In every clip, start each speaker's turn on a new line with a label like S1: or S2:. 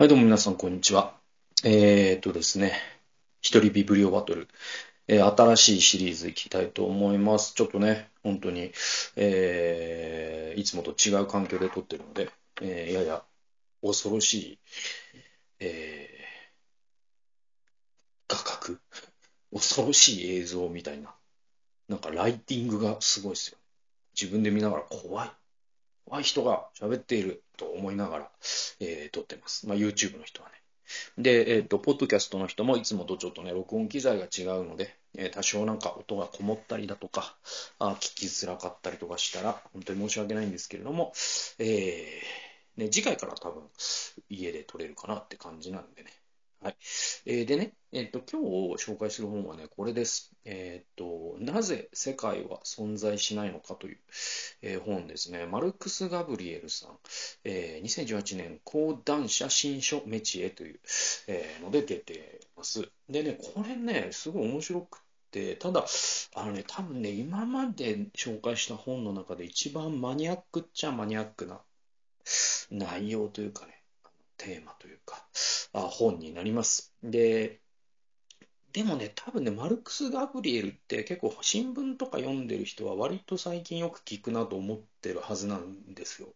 S1: はい、どうも皆さん、こんにちは。えー、っとですね、一人ビブリオバトル、えー新しいシリーズいきたいと思います。ちょっとね、本当に、えーいつもと違う環境で撮ってるので、えーやや恐ろしい、えー画角、恐ろしい映像みたいな、なんかライティングがすごいですよ。自分で見ながら怖い。怖い人が喋っていると思いながら、えー撮ってます。まあ、YouTube の人はね。で、えっ、と、ポッドキャストの人もいつもとちょっとね、録音機材が違うので、えー多少なんか音がこもったりだとか、あ聞きづらかったりとかしたら、本当に申し訳ないんですけれども、えーね、次回から多分家で撮れるかなって感じなんでね。はい。えーでね、えっ、と、今日紹介する本はね、これです。えっ、と、なぜ世界は存在しないのかという、え本ですね。マルクス・ガブリエルさん、え2018年講談社新書メチエという、えので出てます。でね、これね、すごい面白くて、ただ、あのね、多分ね、今まで紹介した本の中で一番マニアックっちゃマニアックな内容というかね、テーマというか、あ本になります。で、でもね、多分ね、マルクス・ガブリエルって結構新聞とか読んでる人は割と最近よく聞くなと思ってるはずなんですよ。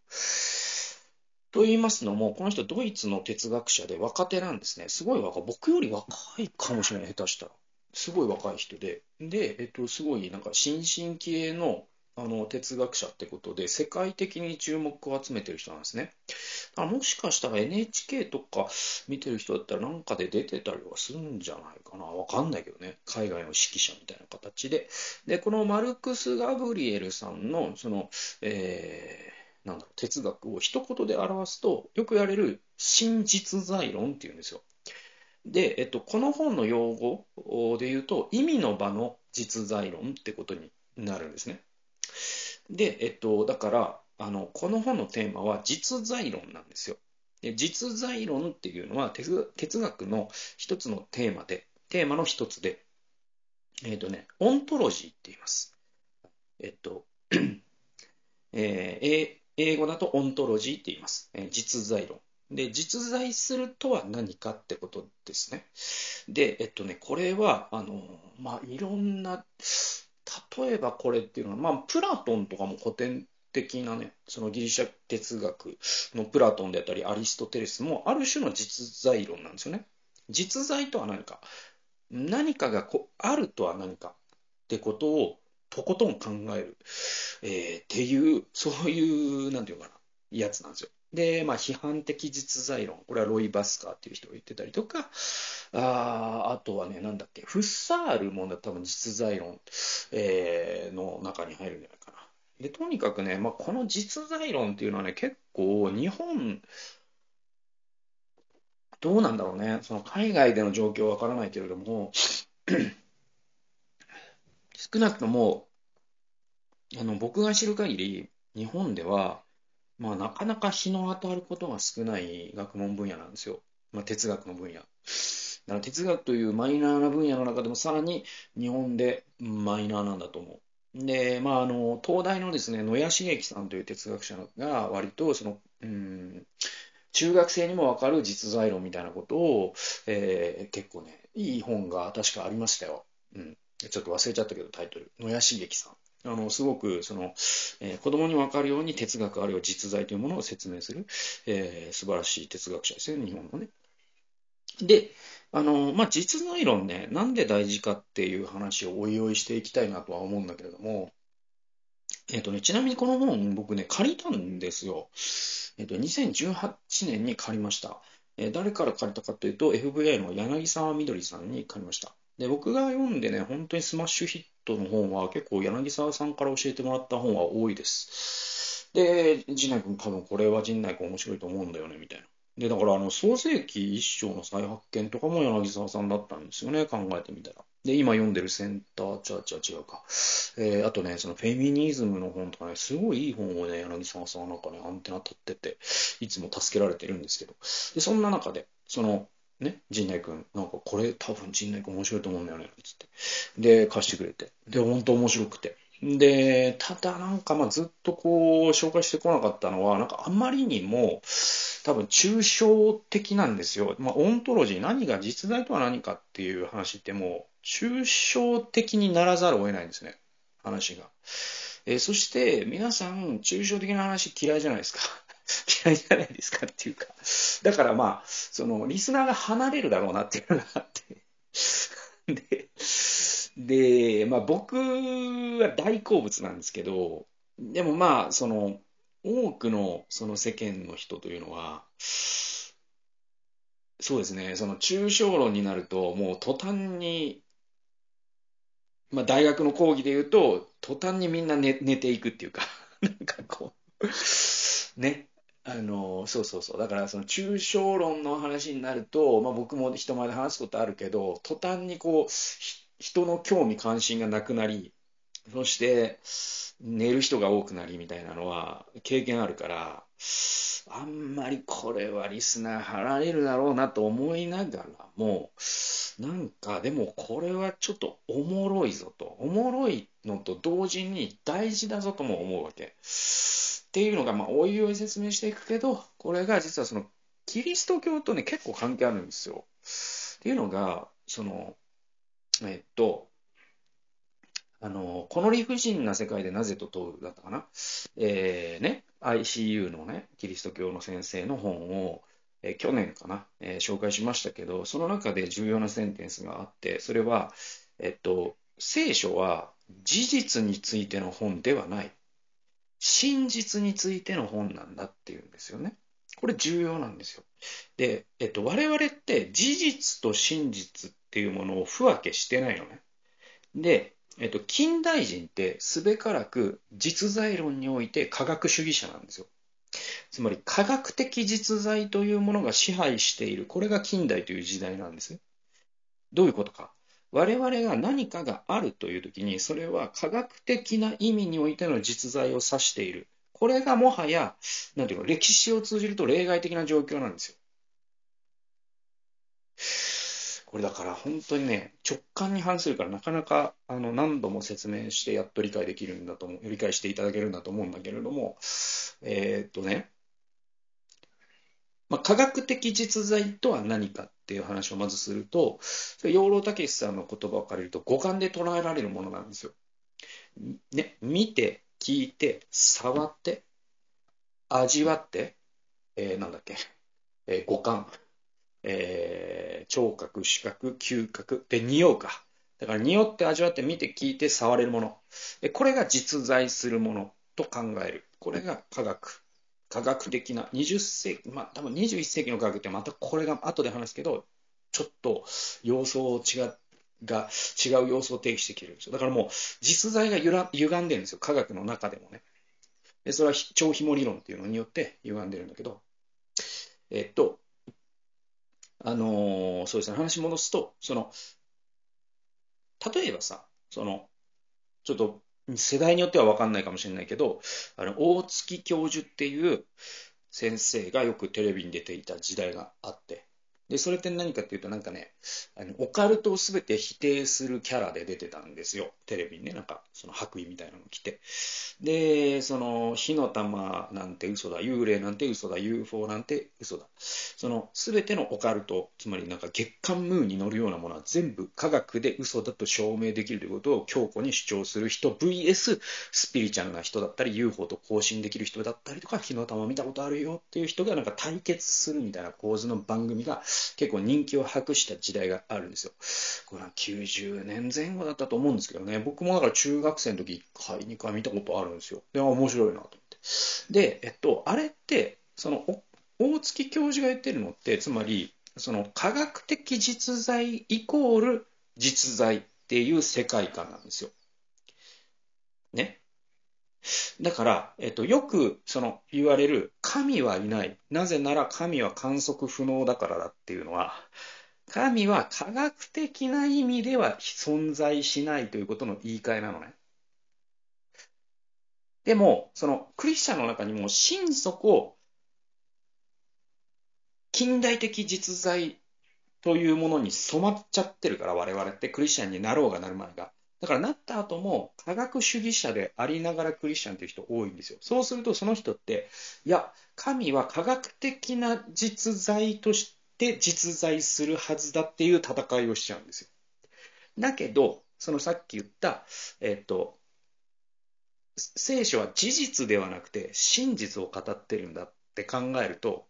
S1: と言いますのも、この人ドイツの哲学者で若手なんですね。すごい若い。僕より若いかもしれない、下手したら。すごい若い人で。で、えっと、すごいなんか新進気鋭のあの哲学者ってことで、世界的に注目を集めてる人なんですね。だもしかしたら NHK とか見てる人だったらなんかで出てたりはするんじゃないかな。わかんないけどね。海外の指揮者みたいな形で。で、このマルクス・ガブリエルさんの、その、えーなんだろう、哲学を一言で表すと、よく言われる真実在論っていうんですよ。で、えっと、この本の用語で言うと、意味の場の実在論ってことになるんですね。で、えっと、だから、あの、この本のテーマは実在論なんですよ。で実在論っていうのは哲学の一つのテーマで、テーマの一つで、えっとね、オントロジーって言います。えっと、えー英英語だと ontology って言います。えー実在論。で、実在するとは何かってことですね。で、えっとね、これは、あの、まあ、いろんな、例えばこれっていうのは、まあ、プラトンとかも古典的なね、そのギリシャ哲学のプラトンであったり、アリストテレスも、ある種の実在論なんですよね。実在とは何か。何かがこあるとは何かってことをとことん考える、えーっていう、そういう、なんていうかな、やつなんですよ。で、まあ、批判的実在論。これはロイ・バスカーっていう人が言ってたりとか、ああとはね、なんだっけ、フッサールもね多分実在論、えーの中に入るんじゃないかな。で、とにかくね、まあ、この実在論っていうのはね、結構日本、どうなんだろうね、その海外での状況わからないけれども、少なくとも、あの僕が知る限り、日本では、まあ、なかなか日の当たることが少ない学問分野なんですよ。まあ、哲学の分野。だから哲学というマイナーな分野の中でもさらに日本でマイナーなんだと思う。で、まあ、あの、東大のですね、野谷茂樹さんという哲学者が割とその、うん、中学生にもわかる実在論みたいなことを、えー結構ね、いい本が確かありましたよ。うん。ちょっと忘れちゃったけどタイトル。野谷茂樹さん。あの、すごく、その、えー子供にわかるように哲学あるいは実在というものを説明する、えー素晴らしい哲学者ですよね、日本のね。で、あの、まあ、実在論ね、なんで大事かっていう話をおいおいしていきたいなとは思うんだけれども、えっとね、ちなみにこの本僕ね、借りたんですよ。えっと、2018年に借りました。えー誰から借りたかというと、FVA の柳沢みどりさんに借りました。で、僕が読んでね、本当にスマッシュヒットの本は結構柳沢さんから教えてもらった本は多いです。で、陣内君多分これは陣内君面白いと思うんだよね、みたいな。で、だからあの、創世紀一章の再発見とかも柳沢さんだったんですよね、考えてみたら。で、今読んでるセンターチャーチは違うか。えーあとね、そのフェミニズムの本とかね、すごいいい本をね、柳沢さんはなんかね、アンテナ立ってて、いつも助けられてるんですけど。で、そんな中で、その、ね、陣内君、なんかこれ多分陣内君面白いと思うんだよね、つって。で、貸してくれて。で、本当面白くて。で、ただなんかまずっとこう紹介してこなかったのは、なんかあまりにも多分抽象的なんですよ。まあオントロジー、何が実在とは何かっていう話ってもう抽象的にならざるを得ないんですね。話が。えー、そして皆さん抽象的な話嫌いじゃないですか。嫌いじゃないですかっていうか。だからまあ、そのリスナーが離れるだろうなっていうのがあって。で、で、まあ僕は大好物なんですけど、でもまあ、その、多くのその世間の人というのは、そうですね、その抽象論になると、もう途端に、まあ大学の講義で言うと、途端にみんな寝寝ていくっていうか、なんかこう、ね、あの、そうそうそう。だから、その抽象論の話になると、まあ僕も人前で話すことあるけど、途端にこう、人の興味関心がなくなり、そして寝る人が多くなりみたいなのは経験あるから、あんまりこれはリスナー払れるだろうなと思いながらも、なんかでもこれはちょっとおもろいぞと、おもろいのと同時に大事だぞとも思うわけ。っていうのが、まあ、おいおい説明していくけど、これが実はその、キリスト教とね、結構関係あるんですよ。っていうのが、その、えっと、あの、この理不尽な世界でなぜと問うだったかな？えー、ね、ICU のね、キリスト教の先生の本を、えー、去年かな、えー、紹介しましたけど、その中で重要なセンテンスがあって、それは、えっと、聖書は事実についての本ではない。真実についての本なんだっていうんですよね。これ重要なんですよ。で、えっと、我々って事実と真実っていうものを不分けしてないのね。で、えっと、近代人ってすべからく実在論において科学主義者なんですよ。つまり科学的実在というものが支配している。これが近代という時代なんです。どういうことか。我々が何かがあるというときに、それは科学的な意味においての実在を指している。これがもはや、なんていうの、歴史を通じると例外的な状況なんですよ。これだから本当にね、直感に反するからなかなかあの何度も説明してやっと理解できるんだと思う、理解していただけるんだと思うんだけれども、えー、っとね、まあ、科学的実在とは何かっていう話をまずすると、養老孟司さんの言葉を借りると五感で捉えられるものなんですよ。ね、見て、聞いて、触って、味わって、えー、なんだっけ、えー、五感、えー、聴覚、視覚、嗅覚、で、匂うか。だから、匂って味わって見て聞いて触れるもの。これが実在するものと考える。これが科学。科学的な20世紀、まあ多分21世紀の科学ってまたこれが後で話すけど、ちょっと様相を違が違う様子を提起してきてるんですよ。だからもう実在がゆら歪んでるんですよ。科学の中でもね。でそれは超紐理論っていうのによって歪んでるんだけど、えっと、あのー、そうですね、話戻すと、その、例えばさ、その、ちょっと世代によっては分かんないかもしれないけど、あの、大月教授っていう先生がよくテレビに出ていた時代があって、で、それって何かっていうと、なんかね、あのオカルトを全て否定するキャラで出てたんですよ。テレビにね、なんか、その白衣みたいなの着て。で、その、火の玉なんて嘘だ、幽霊なんて嘘だ、UFO なんて嘘だ。その、全てのオカルト、つまりなんか月刊ムーンに乗るようなものは全部科学で嘘だと証明できるということを強固に主張する人、VS スピリチュアルな人だったり、UFO と交信できる人だったりとか、火の玉見たことあるよっていう人がなんか対決するみたいな構図の番組が結構人気を博した時代があるんですよ。これは90年前後だったと思うんですけどね、僕もだから中学生の時1回、2回見たことあるんですよ。で、面白いなと思って。で、えっと、あれって、その、大月教授が言ってるのって、つまり、その科学的実在イコール実在っていう世界観なんですよ。ね。だから、えっと、よくその言われる神はいない。なぜなら神は観測不能だからだっていうのは、神は科学的な意味では存在しないということの言い換えなのね。でも、そのクリスチャンの中にも心底近代的実在というものに染まっちゃってるから我々ってクリスチャンになろうがなる前が。だからなった後も科学主義者でありながらクリスチャンっていう人多いんですよ。そうするとその人って、いや、神は科学的な実在として実在するはずだっていう戦いをしちゃうんですよ。だけど、そのさっき言った、えっと、聖書は事実ではなくて真実を語ってるんだって考えると、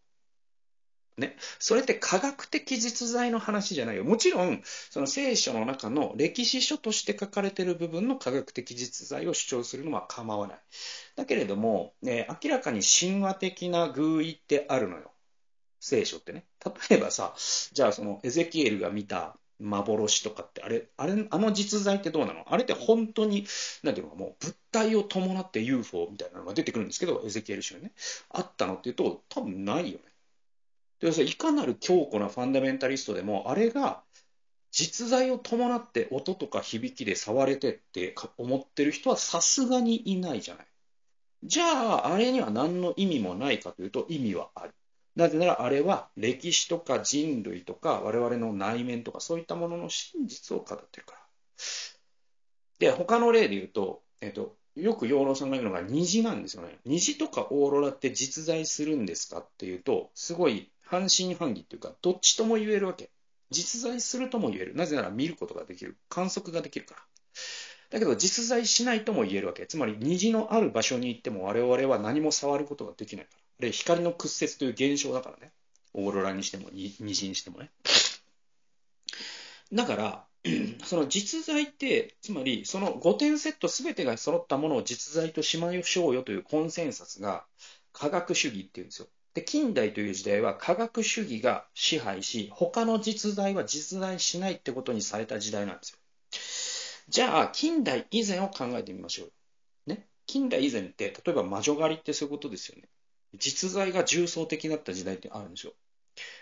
S1: ね、それって科学的実在の話じゃないよ。もちろん、その聖書の中の歴史書として書かれている部分の科学的実在を主張するのは構わない。だけれども、ね、明らかに神話的な偶意ってあるのよ。聖書ってね。例えばさ、じゃあそのエゼキエルが見た幻とかって、あれ、あれ、あの実在ってどうなの？あれって本当に、なんていうか、もう物体を伴って UFO みたいなのが出てくるんですけど、エゼキエル書にね。あったのっていうと、多分ないよね。でいかなる強固なファンダメンタリストでも、あれが実在を伴って音とか響きで触れてって思ってる人はさすがにいないじゃない。じゃあ、あれには何の意味もないかというと意味はある。なぜならあれは歴史とか人類とか我々の内面とかそういったものの真実を語ってるから。で、他の例で言うと、えっ、と、よく養老さんが言うのが虹なんですよね。虹とかオーロラって実在するんですかっていうと、すごい半信半疑っていうか、どっちとも言えるわけ。実在するとも言える。なぜなら見ることができる。観測ができるから。だけど実在しないとも言えるわけ。つまり虹のある場所に行っても我々は何も触ることができないから。で、光の屈折という現象だからね。オーロラにしても虹にしてもね。だから、その実在って、つまりその5点セット全てが揃ったものを実在としましょうよというコンセンサスが科学主義っていうんですよ。で、近代という時代は科学主義が支配し、他の実在は実在しないってことにされた時代なんですよ。じゃあ、近代以前を考えてみましょう。ね。近代以前って、例えば魔女狩りってそういうことですよね。実在が重層的だった時代ってあるんですよ。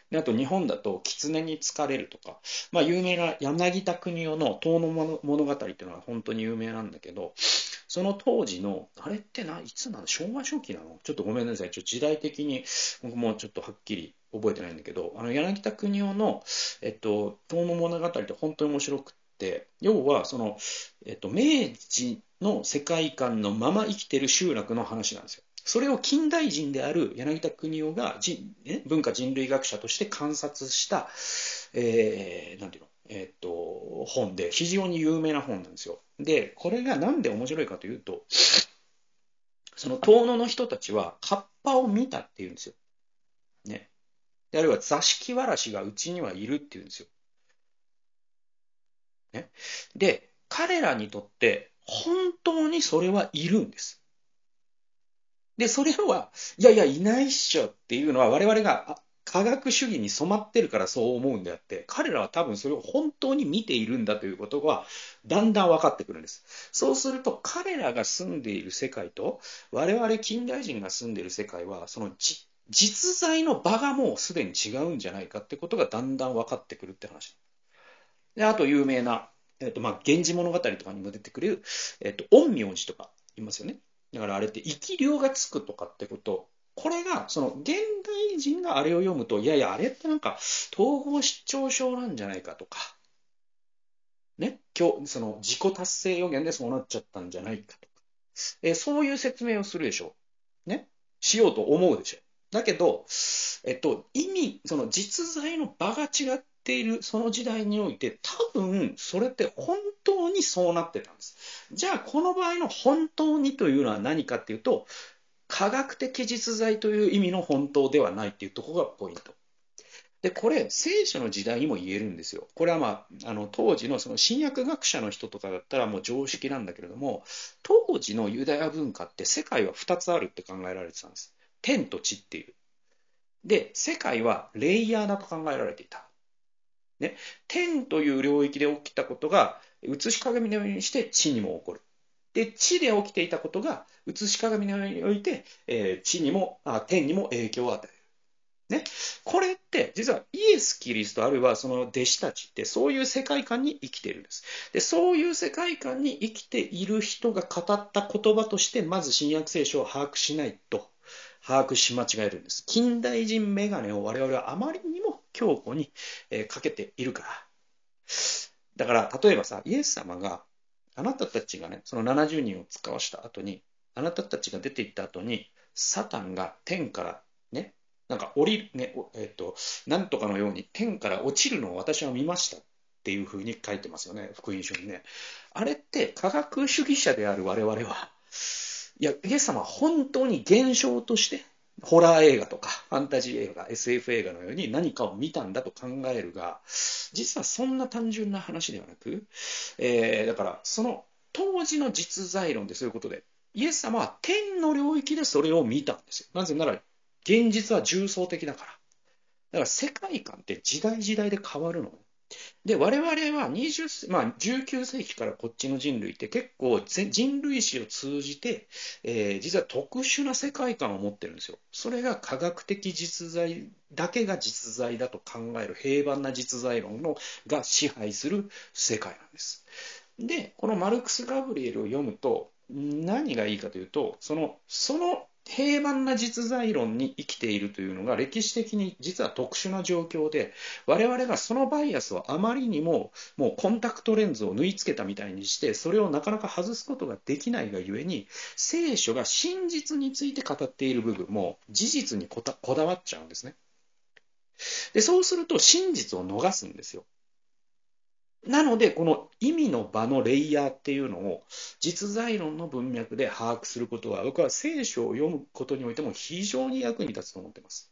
S1: で、あと日本だと、狐に疲れるとか、まあ有名な柳田国夫の遠野物語っていうのは本当に有名なんだけど、その当時の、あれってな、いつなの？昭和初期なの？ちょっとごめんなさい。ちょ時代的に、僕もちょっとはっきり覚えてないんだけど、あの、柳田国夫の、えっと、遠野物語って本当に面白くって、要は、その、えっと、明治の世界観のまま生きてる集落の話なんですよ。それを近代人である柳田国夫が人、文化人類学者として観察した、えー、なんていうの、えっ、と、本で、非常に有名な本なんですよ。で、これがなんで面白いかというと、その遠野の人たちは、カッパを見たっていうんですよ。ね。で、あるいは座敷わらしがうちにはいるっていうんですよ。ね。で、彼らにとって、本当にそれはいるんです。で、それは、いやいや、いないっしょっていうのは、我々が、科学主義に染まってるからそう思うんであって、彼らは多分それを本当に見ているんだということがだんだん分かってくるんです。そうすると彼らが住んでいる世界と我々近代人が住んでいる世界はその実在の場がもうすでに違うんじゃないかってことがだんだん分かってくるって話。であと有名な、えっとまあ、源氏物語とかにも出てくる、えっと、陰陽師とかいますよね。だからあれって生き量がつくとかってことこれが、その、現代人があれを読むと、いやいや、あれってなんか、統合失調症なんじゃないかとか、ね、今日、その、自己達成予言でそうなっちゃったんじゃないかとか、えそういう説明をするでしょう。ね、しようと思うでしょう。だけど、えっと、意味、その実在の場が違っているその時代において、多分、それって本当にそうなってたんです。じゃあ、この場合の本当にというのは何かっていうと、科学的実在という意味の本当ではないっていうところがポイント。で、これ、聖書の時代にも言えるんですよ。これはまあ、あの、当時のその新約学者の人とかだったらもう常識なんだけれども、当時のユダヤ文化って世界は2つあるって考えられてたんです。天と地っていう。で、世界はレイヤーだと考えられていた。ね。天という領域で起きたことが、写し鏡のようにして地にも起こる。で、地で起きていたことが、写し鏡において、えー、地にもあ、天にも影響を与える。ね。これって、実はイエス・キリスト、あるいはその弟子たちって、そういう世界観に生きているんです。で、そういう世界観に生きている人が語った言葉として、まず新約聖書を把握しないと、把握し間違えるんです。近代人メガネを我々はあまりにも強固に、えー、かけているから。だから、例えばさ、イエス様があなたたちがね、その70人を使わした後に、あなたたちが出ていった後に、サタンが天からね、なんか降りる、ね、えっ、と、なんとかのように天から落ちるのを私は見ましたっていうふうに書いてますよね、福音書にね。あれって科学主義者である我々は、いや、イエス様は本当に現象として、ホラー映画とかファンタジー映画、SF 映画のように何かを見たんだと考えるが、実はそんな単純な話ではなく、えー、だからその当時の実在論でそういうことで、イエス様は天の領域でそれを見たんですよ。なぜなら、現実は重層的だから。だから世界観って時代時代で変わるの。で、我々は20、まあ、19世紀からこっちの人類って結構人類史を通じて、えー、実は特殊な世界観を持ってるんですよ。それが科学的実在だけが実在だと考える平凡な実在論のが支配する世界なんです。で、このマルクス・ガブリエルを読むと何がいいかというと、その、その平凡な実在論に生きているというのが歴史的に実は特殊な状況で我々がそのバイアスをあまりにももうコンタクトレンズを縫い付けたみたいにしてそれをなかなか外すことができないがゆえに聖書が真実について語っている部分も事実にこだわっちゃうんですね。でそうすると真実を逃すんですよ。なので、この意味の場のレイヤーっていうのを実在論の文脈で把握することは、僕は聖書を読むことにおいても非常に役に立つと思っています。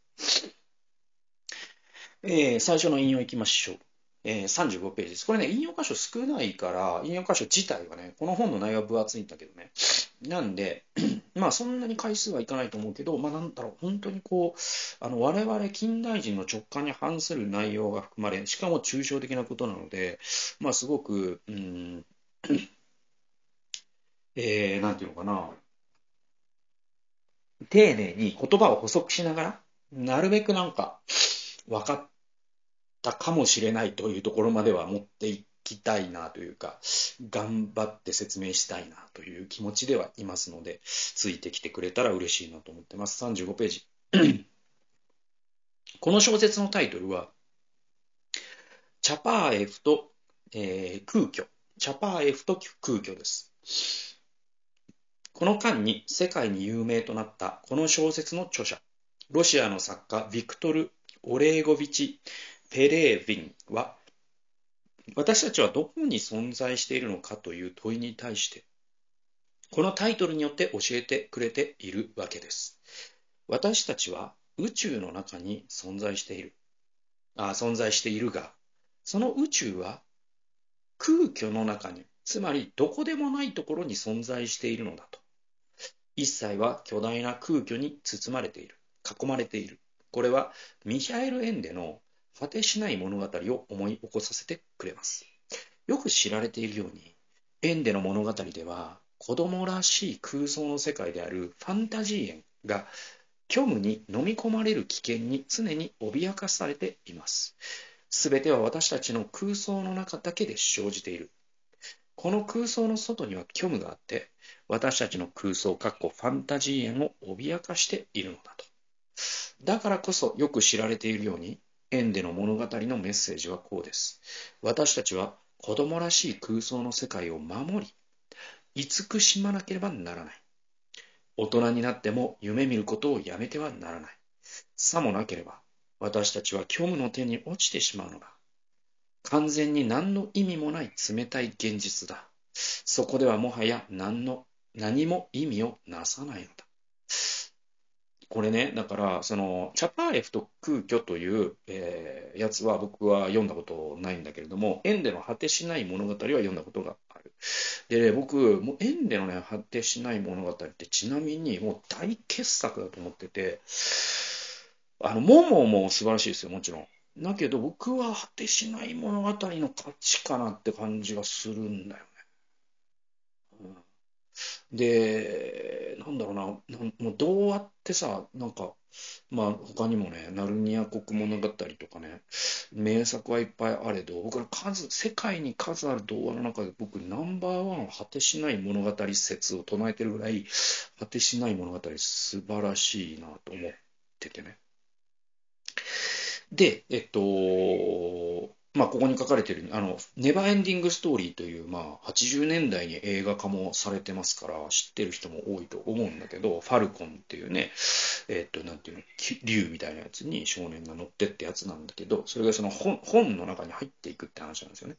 S1: えー、最初の引用いきましょう。え、35ページです。これね、引用箇所少ないから、引用箇所自体はね、この本の内容は分厚いんだけどね。なんで、まあそんなに回数はいかないと思うけど、まあなんだろう、本当にこう、あの我々近代人の直感に反する内容が含まれ、しかも抽象的なことなので、まあすごく、うん、えー、なんていうのかな、丁寧に言葉を補足しながら、なるべくなんか、分かったかもしれないというところまでは持っていきたいなというか、頑張って説明したいなという気持ちではいますので、ついてきてくれたら嬉しいなと思ってます。35ページ。この小説のタイトルは、チャパーエフと、えー、空虚。チャパーエフと空虚です。この間に世界に有名となったこの小説の著者、ロシアの作家ビクトル・オレーゴビチ・ペレーヴィンは、私たちはどこに存在しているのかという問いに対して、このタイトルによって教えてくれているわけです。私たちは宇宙の中に存在している。あ存在しているが、その宇宙は空虚の中に、つまりどこでもないところに存在しているのだと。一切は巨大な空虚に包まれている。囲まれている。これはミヒャエル・エンデの果てしない物語を思い起こさせてくれます。よく知られているように、エンデの物語では、子供らしい空想の世界であるファンタジー園が虚無に飲み込まれる危険に常に脅かされています。すべては私たちの空想の中だけで生じている。この空想の外には虚無があって、私たちの空想、かっこファンタジー園を脅かしているのだと。だからこそよく知られているように、エンデの物語のメッセージはこうです。私たちは子供らしい空想の世界を守り、慈しまなければならない。大人になっても夢見ることをやめてはならない。さもなければ、私たちは虚無の手に落ちてしまうのだ。完全に何の意味もない冷たい現実だ。そこではもはや何の、何も意味をなさないのだ。これね、だから、その、チャパーエフと空虚という、えー、やつは僕は読んだことないんだけれども、エンデの果てしない物語は読んだことがある。で、ね、僕、もうエンデのね、果てしない物語ってちなみにもう大傑作だと思ってて、あの、モモも素晴らしいですよ、もちろん。だけど僕は果てしない物語の価値かなって感じがするんだよ。で、なんだろうな、なもうどうやってさ、なんか、まあ他にもね、ナルニア国物語とかね、名作はいっぱいあれど、僕は数、世界に数ある童話の中で僕ナンバーワン果てしない物語説を唱えてるぐらい、果てしない物語素晴らしいなと思っててね。で、えっと、まあ、ここに書かれている、あの、ネバーエンディングストーリーという、まあ、80年代に映画化もされてますから、知ってる人も多いと思うんだけど、ファルコンっていうね、えっ、と、なんていうの、竜みたいなやつに少年が乗ってってやつなんだけど、それがその本本の中に入っていくって話なんですよね。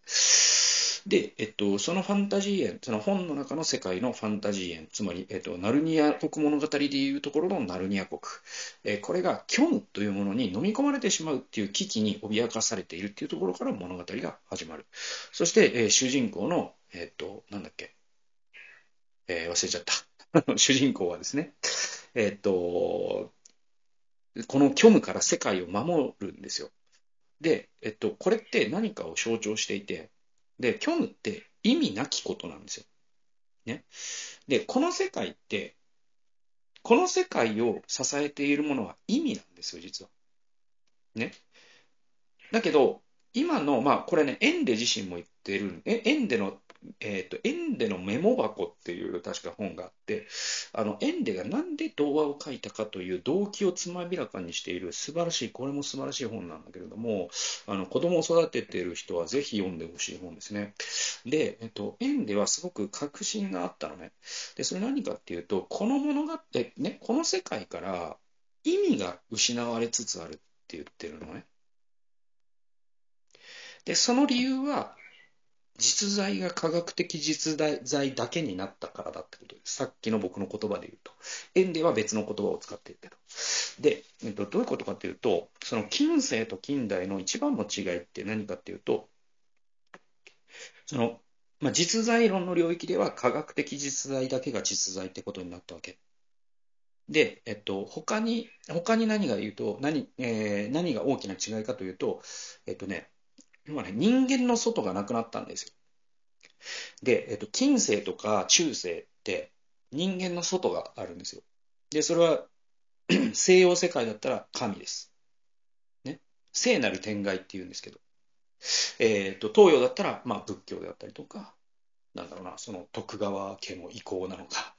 S1: で、えっと、そのファンタジー園、その本の中の世界のファンタジー園、つまり、えっと、ナルニア国物語でいうところのナルニア国、え、これが虚無というものに飲み込まれてしまうっていう危機に脅かされているっていうところから物語が始まる。そして、え、主人公の、えっと、なんだっけ、えー、忘れちゃった。主人公はですね、えっと、この虚無から世界を守るんですよ。で、えっと、これって何かを象徴していて、で、虚無って意味なきことなんですよ。ね。で、この世界って、この世界を支えているものは意味なんですよ、実は。ね。だけど、今の、まあ、これね、エンデ自身も言ってる、エンデのえっ、ー、と、エンデのメモ箱っていう確か本があって、あの、エンデがなんで童話を書いたかという動機をつまびらかにしている素晴らしい、これも素晴らしい本なんだけれども、あの、子供を育てている人はぜひ読んでほしい本ですね。で、えっと、エンデはすごく確信があったのね。で、それ何かっていうと、この物語、ね、この世界から意味が失われつつあるって言ってるのね。で、その理由は、実在が科学的実在だけになったからだってことです。さっきの僕の言葉で言うと。円では別の言葉を使ってるけど。で、えっと、どういうことかというと、その近世と近代の一番の違いって何かっていうと、その、まあ、実在論の領域では科学的実在だけが実在ってことになったわけ。で、えっと、他に、他に何が言うと、何、えー、何が大きな違いかというと、えっとね、今ね、人間の外がなくなったんですよ。で、えっと、近世とか中世って人間の外があるんですよ。で、それは 西洋世界だったら神です。ね。聖なる天外って言うんですけど。えっ、と、東洋だったら、まあ、仏教であったりとか、なんだろうな、その徳川家の意向なのか、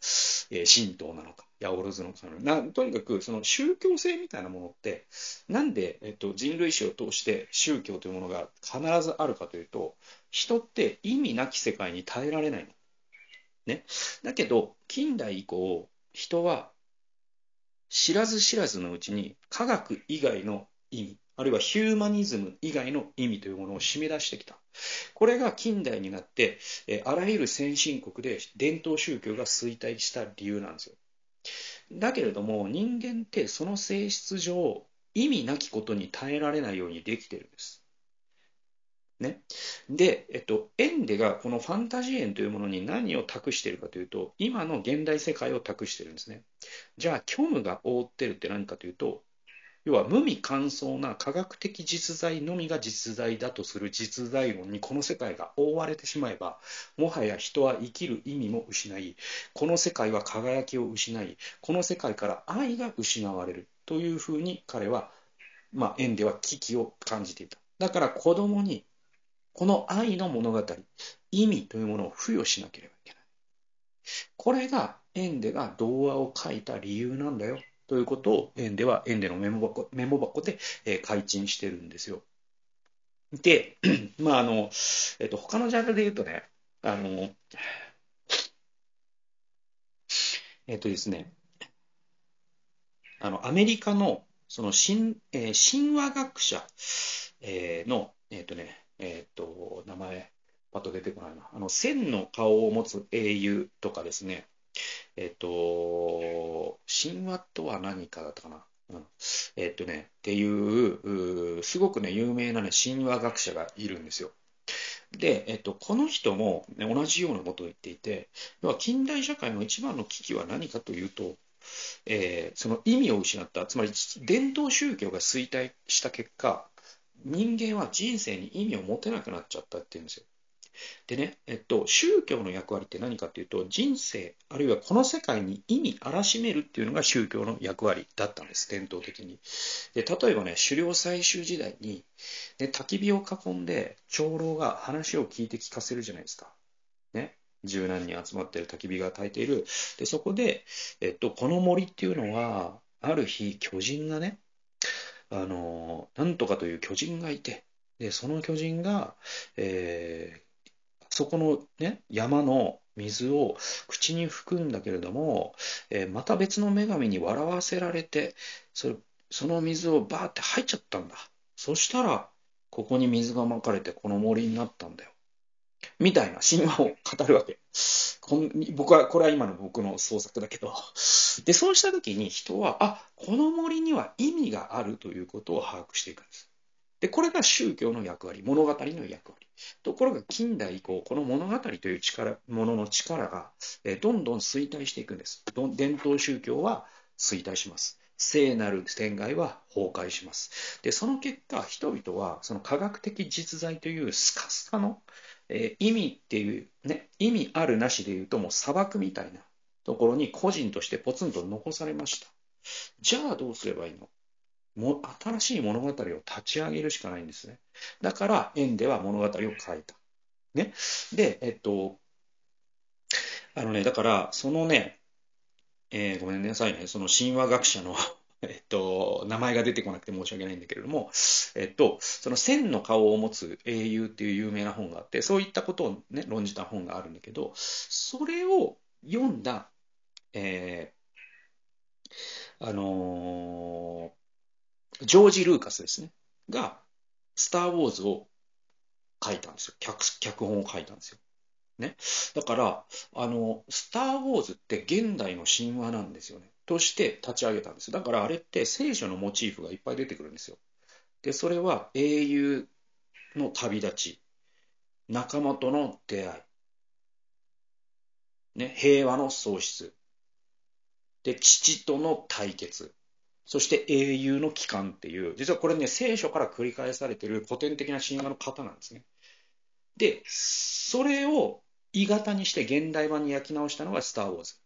S1: え、神道なのか、八百万のかなとにかくその宗教性みたいなものってなんで、えっと、人類史を通して宗教というものが必ずあるかというと人って意味なき世界に耐えられないの。ね、だけど近代以降人は知らず知らずのうちに科学以外の意味あるいはヒューマニズム以外の意味というものを締め出してきた。これが近代になって、あらゆる先進国で伝統宗教が衰退した理由なんですよ。だけれども人間ってその性質上意味なきことに耐えられないようにできてるんです。ね。で、えっと、エンデがこのファンタジー園というものに何を託しているかというと、今の現代世界を託しているんですね。じゃあ、虚無が覆ってるって何かというと、要は無味乾燥な科学的実在のみが実在だとする実在論にこの世界が覆われてしまえばもはや人は生きる意味も失いこの世界は輝きを失いこの世界から愛が失われるというふうに彼は、まあ、縁では危機を感じていた。だから子供にこの愛の物語意味というものを付与しなければいけない。これが縁でが童話を書いた理由なんだよ。ということを、円では、円でのメモ箱メモ箱で、えー、開陳してるんですよ。で、まあ、あの、えっと、他のジャンルで言うとね、あの、えっとですね、あの、アメリカの、その神、えー、神話学者、えー、の、えっとね、えっと、名前、パッと出てこないな。あの、千の顔を持つ英雄とかですね、えっと、神話とは何かだったかな？うん、えっとね、っていう、すごくね、有名なね、神話学者がいるんですよ。で、えっと、この人も、ね、同じようなことを言っていて、要は近代社会の一番の危機は何かというと、えー、その意味を失った、つまり伝統宗教が衰退した結果、人間は人生に意味を持てなくなっちゃったっていうんですよ。でね、えっと、宗教の役割って何かっていうと、人生、あるいはこの世界に意味あらしめるっていうのが宗教の役割だったんです、伝統的に。で例えばね、狩猟採集時代に、ね、焚き火を囲んで、長老が話を聞いて聞かせるじゃないですか。ね。柔軟に集まってる焚き火が焚いている。で、そこで、えっと、この森っていうのは、ある日、巨人がね、あの、なんとかという巨人がいて、で、その巨人が、えー、そこのね、山の水を口に含んだけれども、えー、また別の女神に笑わせられて、それその水をバーって入っちゃったんだ。そしたら、ここに水がまかれてこの森になったんだよ。みたいな神話を語るわけこん。僕は、これは今の僕の創作だけど。で、そうした時に人は、あ、この森には意味があるということを把握していくんです。で、これが宗教の役割、物語の役割。ところが近代以降、この物語という力、ものの力が、えどんどん衰退していくんです。伝統宗教は衰退します。聖なる天外は崩壊します。で、その結果、人々はその科学的実在というスカスカの、えー、意味っていう、ね、意味あるなしで言うともう砂漠みたいなところに個人としてポツンと残されました。じゃあどうすればいいの？も新しい物語を立ち上げるしかないんですね。だから、円では物語を書いた。ね。で、えっと、あのね、だから、そのね、えー、ごめんなさいね、その神話学者の えっと、名前が出てこなくて申し訳ないんだけれども、えっと、その千の顔を持つ英雄っていう有名な本があって、そういったことをね、論じた本があるんだけど、それを読んだ、えー、あのー、ジョージ・ルーカスですね、が、スター・ウォーズを書いたんですよ。脚脚本を書いたんですよ。ね。だから、あの、スター・ウォーズって現代の神話なんですよね。として立ち上げたんです。だからあれって聖書のモチーフがいっぱい出てくるんですよ。で、それは英雄の旅立ち、仲間との出会い、ね、平和の喪失、で、父との対決、そして英雄の帰還っていう、実はこれね、聖書から繰り返されてる古典的な神話の型なんですね。で、それを鋳型にして現代版に焼き直したのがスター・ウォーズ。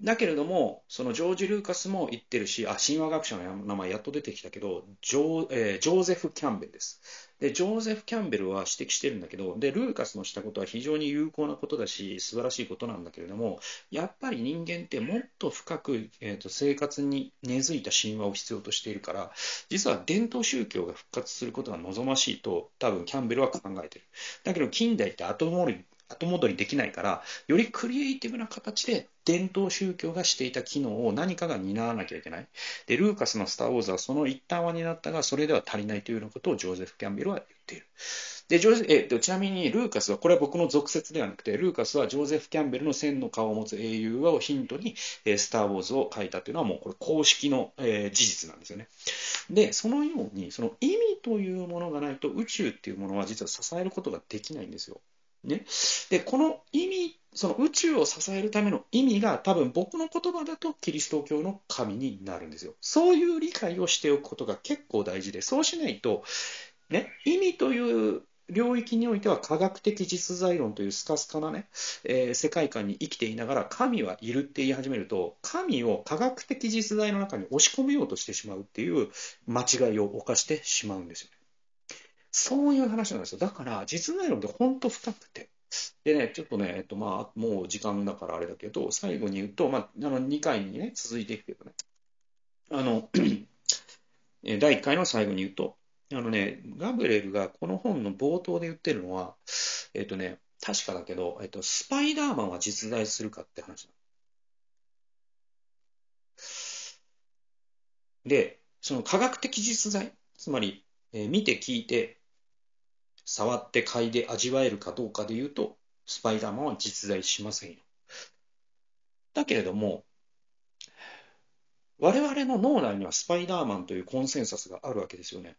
S1: だけれども、そのジョージ・ルーカスも言ってるし、あ、神話学者の名前やっと出てきたけど、ジョ,、えー、ジョーゼフ・キャンベルです。で、ジョーゼフ・キャンベルは指摘してるんだけど、で、ルーカスのしたことは非常に有効なことだし、素晴らしいことなんだけれども、やっぱり人間ってもっと深く、えーと、生活に根付いた神話を必要としているから、実は伝統宗教が復活することが望ましいと、多分キャンベルは考えてる。だけど、近代って後戻り後戻りできないから、よりクリエイティブな形で伝統宗教がしていた機能を何かが担わなきゃいけない。で、ルーカスのスター・ウォーズはその一端は担ったが、それでは足りないというようなことをジョーゼフ・キャンベルは言っている。で、ジョーえちなみにルーカスは、これは僕の俗説ではなくて、ルーカスはジョーゼフ・キャンベルの千の顔を持つ英雄をヒントに、えスター・ウォーズを書いたというのはもうこれ公式の、え事実なんですよね。で、そのように、その意味というものがないと宇宙っていうものは実は支えることができないんですよ。ね。で、この意味、その宇宙を支えるための意味が多分僕の言葉だとキリスト教の神になるんですよ。そういう理解をしておくことが結構大事で、そうしないと、ね、意味という領域においては科学的実在論というスカスカなね、えー、世界観に生きていながら神はいるって言い始めると神を科学的実在の中に押し込めようとしてしまうっていう間違いを犯してしまうんですよ。そういう話なんですよ。だから、実在論って本当深くて。でね、ちょっとね、えっと、まあ、もう時間だからあれだけど、最後に言うと、まあ、あの、2回にね、続いていくけどね。あの、第1回の最後に言うと、あのね、ガブレルがこの本の冒頭で言ってるのは、えっとね、確かだけど、えっと、スパイダーマンは実在するかって話で、その科学的実在、つまり、えー、見て聞いて触って嗅いで味わえるかどうかで言うと、スパイダーマンは実在しませんよ。だけれども、我々の脳内にはスパイダーマンというコンセンサスがあるわけですよね。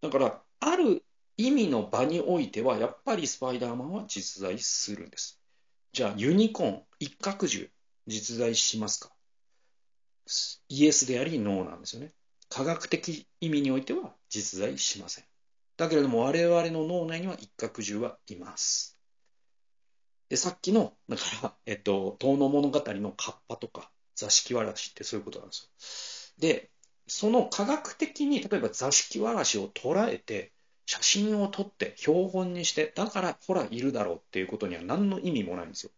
S1: だから、ある意味の場においては、やっぱりスパイダーマンは実在するんです。じゃあ、ユニコーン、一角獣、実在しますか？イエスであり、ノーなんですよね。科学的意味においては実在しません。だけれども我々の脳内には一角獣はいます。で、さっきの、だから、えっと、遠野物語のカッパとか座敷わらしってそういうことなんですよ。で、その科学的に、例えば座敷わらしを捉えて、写真を撮って標本にして、だからほらいるだろうっていうことには何の意味もないんですよ。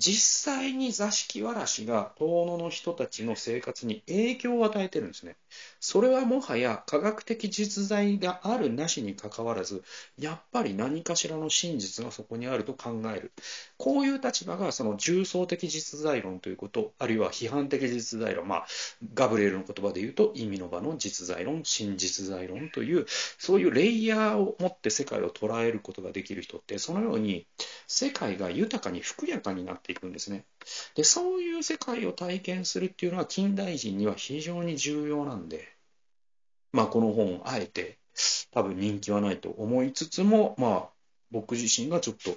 S1: 実際に座敷わらしが遠野の人たちの生活に影響を与えてるんですね。それはもはや科学的実在があるなしにかかわらず、やっぱり何かしらの真実がそこにあると考える。こういう立場がその重層的実在論ということ、あるいは批判的実在論、まあ、ガブリエルの言葉で言うと意味の場の実在論、真実在論という、そういうレイヤーを持って世界を捉えることができる人って、そのように世界が豊かにふくやかになっていくんですね。で、そういう世界を体験するっていうのは近代人には非常に重要なんで、まあ、この本、あえて多分人気はないと思いつつも、まあ、僕自身がちょっと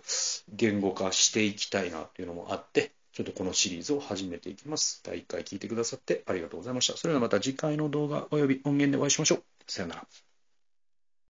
S1: 言語化していきたいなっていうのもあって、ちょっとこのシリーズを始めていきます。第1回聞いてくださってありがとうございました。それではまた次回の動画及び音源でお会いしましょう。さよなら。